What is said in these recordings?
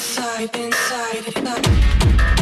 inside, inside, inside.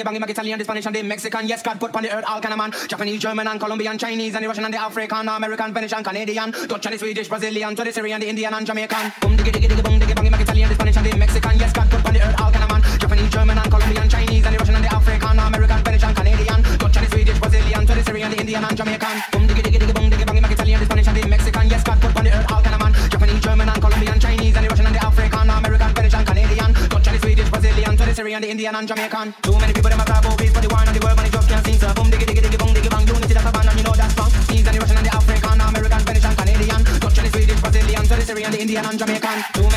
Italian, the Spanish, and the Mexican. Yes, God put on the earth all kind of man. Japanese, German, and Colombian, Chinese, and the Russian, and the African, American, and Canadian. Dutch, and the Swedish, Brazilian, to the Syrian, the Indian, and Jamaican. Boom, diggy, diggy, diggy, boom, diggy, bang, Italian, the Spanish, and the Mexican. Yes, God put on the earth all kind of man. Japanese, German, and Colombian, Chinese, and the Russian, and the African, American, and Canadian. Dutch, and the Swedish, Brazilian, to the Syrian, the Indian, and Jamaican. To the Indian, and Jamaican. Too many people, them a grab over for the war and the world, and it just can't see. So boom, diggy, diggy, diggy, boom, diggy, bang, unity that's a band, and you know that's strong. Chinese, and the Russian, and the African, American, Finnish, and Canadian. Dutch, and the Swedish, Brazilian, to the Syrian, the Indian, and Jamaican. Too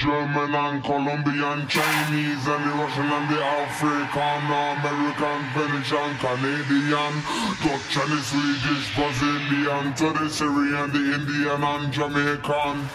German, and Colombian, Chinese, and the Russian, and the African, American, Finnish, and Canadian, Dutch, and the Swedish, Brazilian, to the Syrian, the Indian, and Jamaican.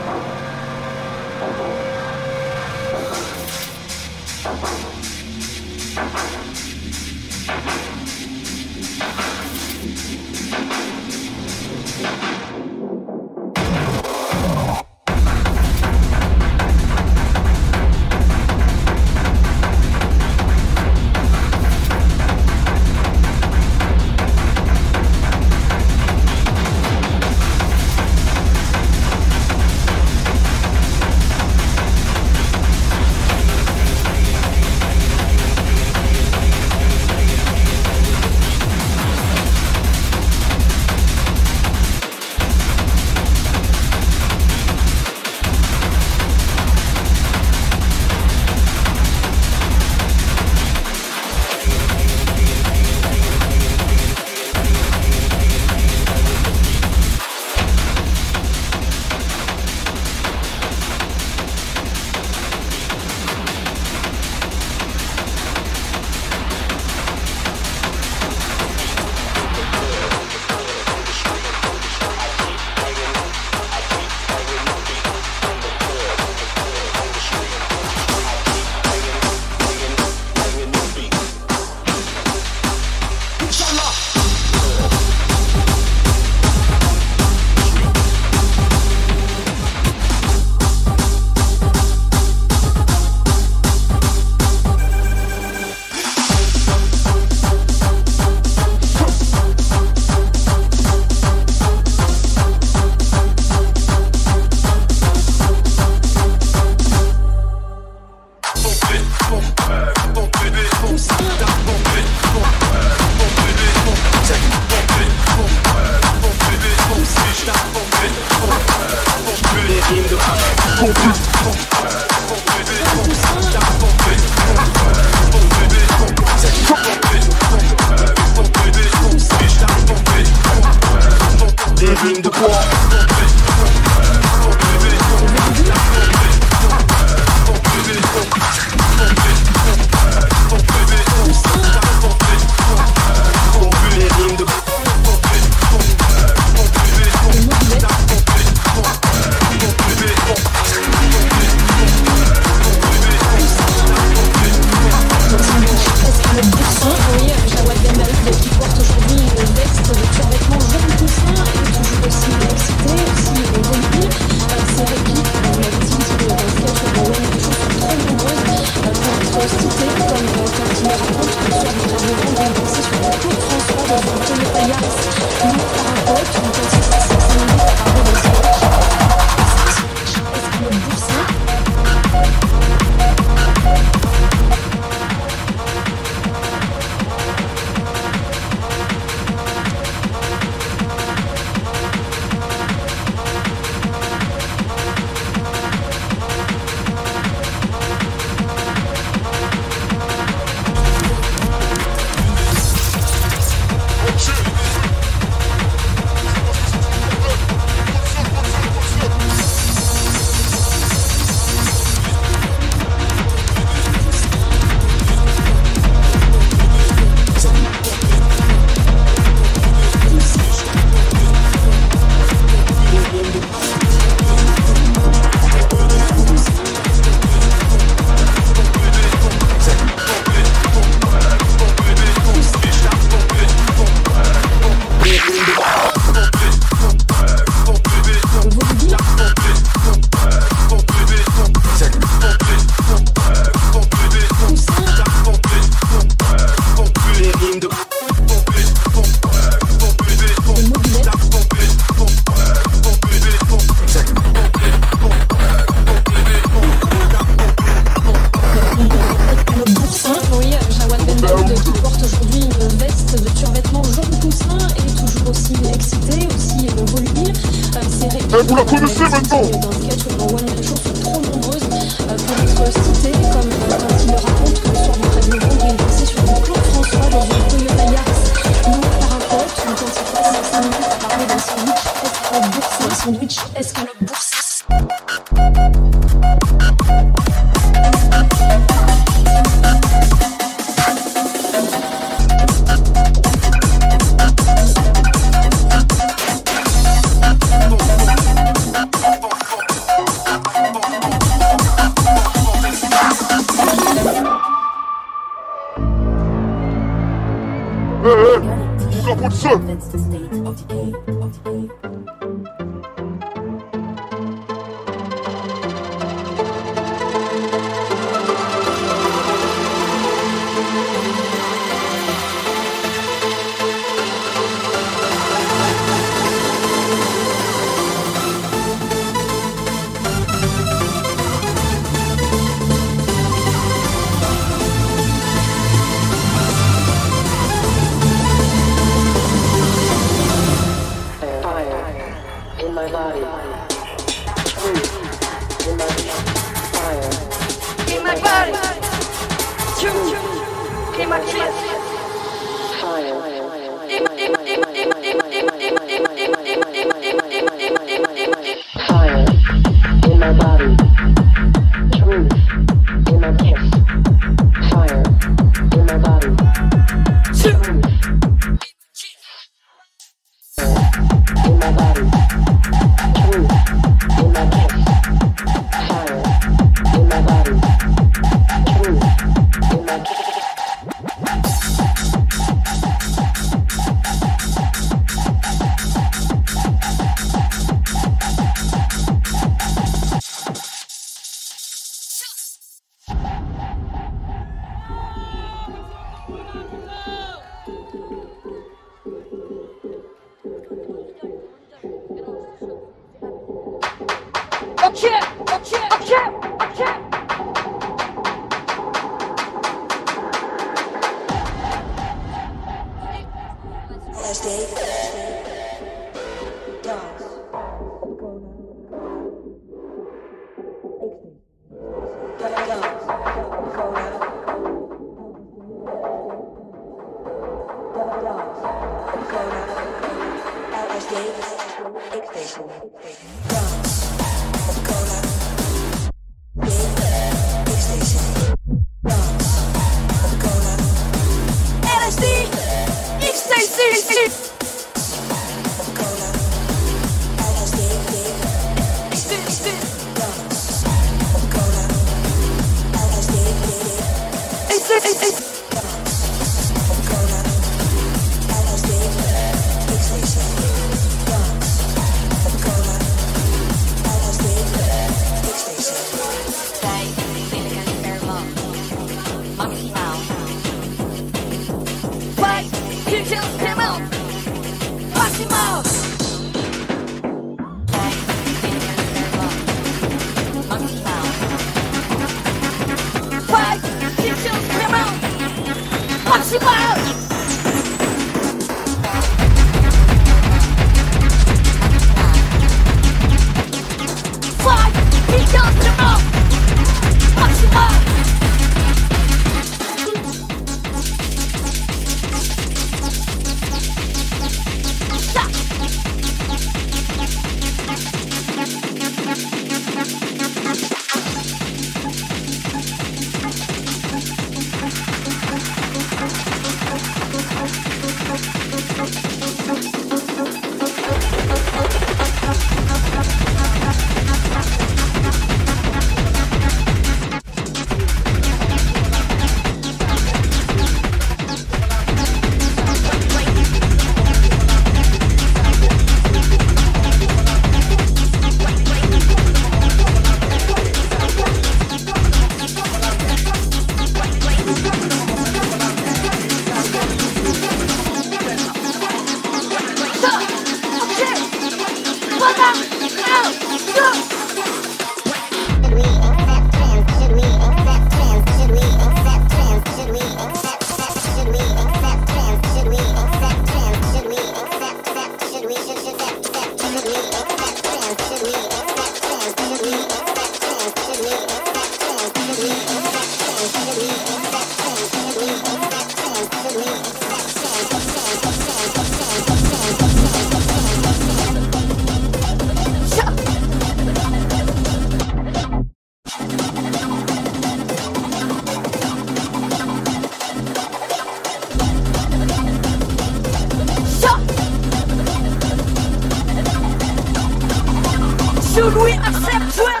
Should we accept them?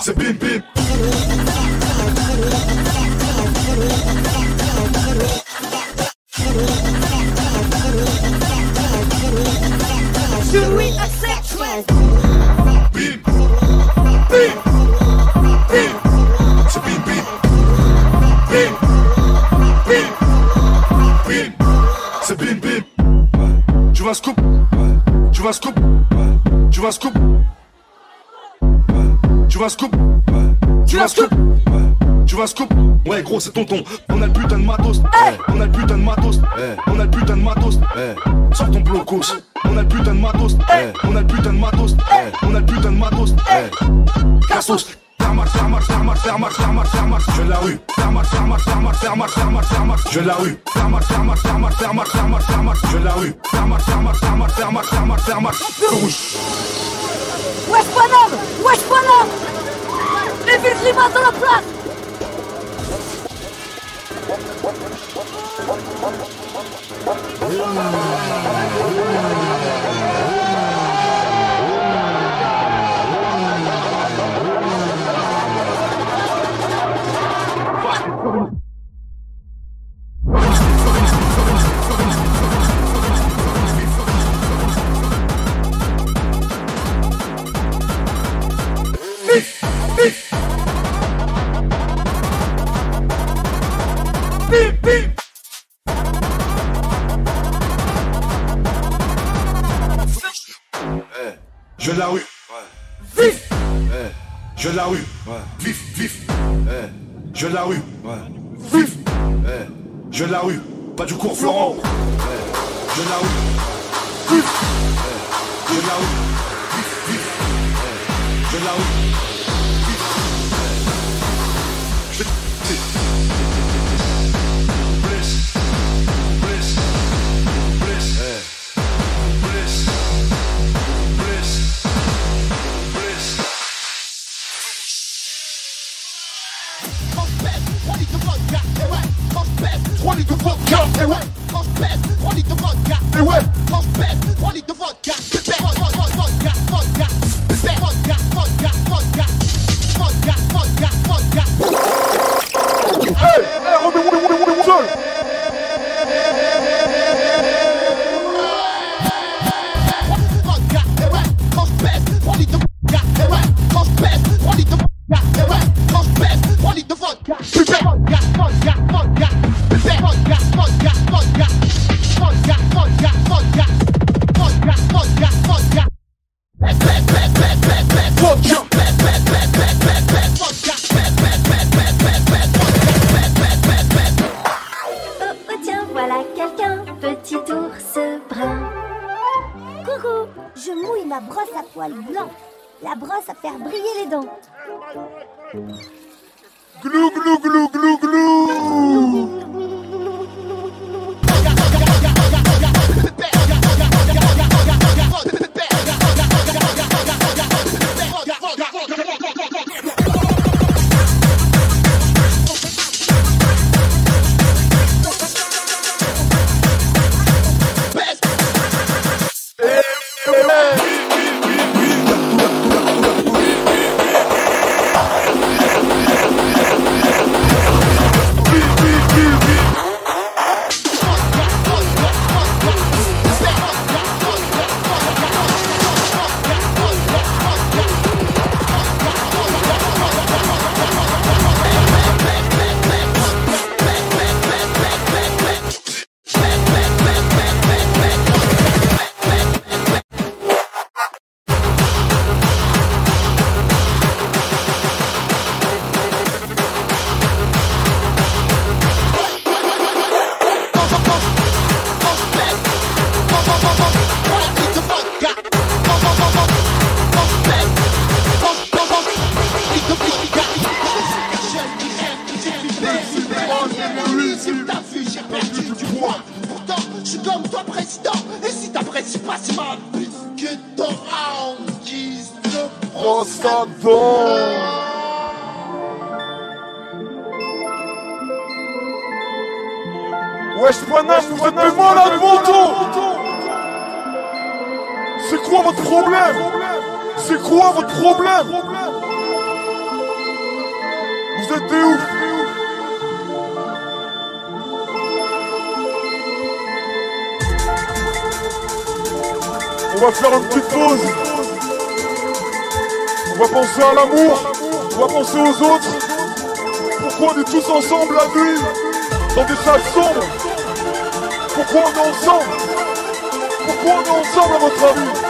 C'est bim bim. Vas scoop. Tu vas scoop. Tu vas scoop. Tu vas scoop. Ouais gros c'est tonton. On a le putain de matos. On a le putain de matos. On a le putain de matos. Sors ton blocos. On a le putain de matos. On a le putain de matos. On a le putain de matos. Cassos. Faire marche, faire marche, faire marche, je la rue. Faire marche, faire marche, faire marche, je la rue. Faire marche, faire marche, faire marche, je la rue. Faire marche, faire marche, faire marche, rouge. Wesh bonhomme Wesh bonhomme Évite l'image de la place Bim, Je la rue. Vif, vif. Je la rue. Vif. Je la rue. Pas du cours Florent. Je la rue. Vif. Je la rue. Vif, vif. Je la rue. What is the fuck got the way? Cause best, what is the fuck got the way? Cause best, what is the fuck got the best? Fuck, fuck, fuck, fuck, got, fuck, got, the best, fuck, got, fuck, got, fuck, got, fuck, got, fuck, got, fuck, got. Hey, hey, what, what, what, what, what, what, What is the got the right? Cause best, what is the got the right? Cause best, what is the Petit ours brun. Coucou, je mouille ma brosse à poils blancs la brosse à faire briller les dents. Glou, glou, glou, glou, glou. L'amour doit penser aux autres. Pourquoi on est tous ensemble la nuit, dans des salles sombres? Pourquoi on est ensemble? Pourquoi on est ensemble à votre avis?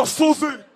your suzy.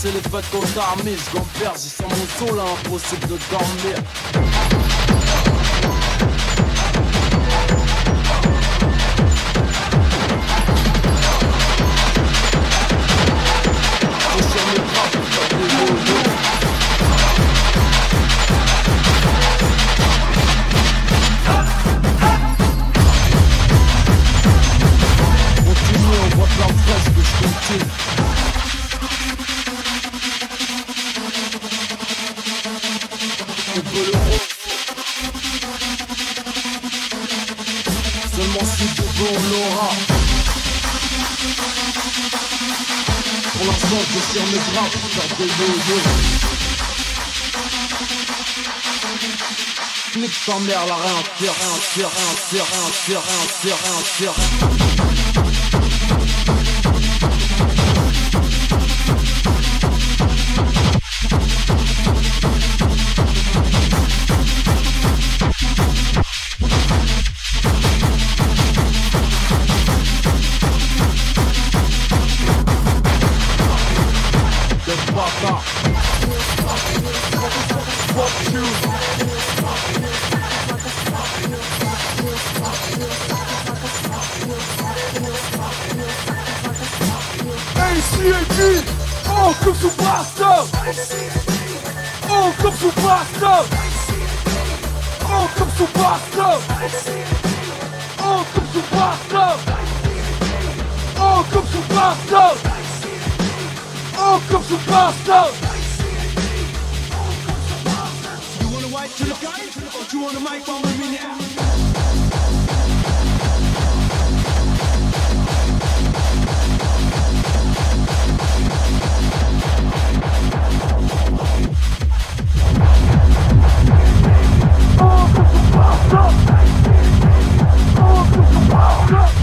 c'est les fêtes qu'on t'armille, je perds, j'ai sur mon sol, impossible de dormir La rente sur, rente sur, rente sur, rente sur, rente sur, rente sur, rente. bastard Oh, comme ce bastard You wanna wipe to the guy? You wanna mic bomb with me now? Oh, cause the bastard! Oh, cause the bastard!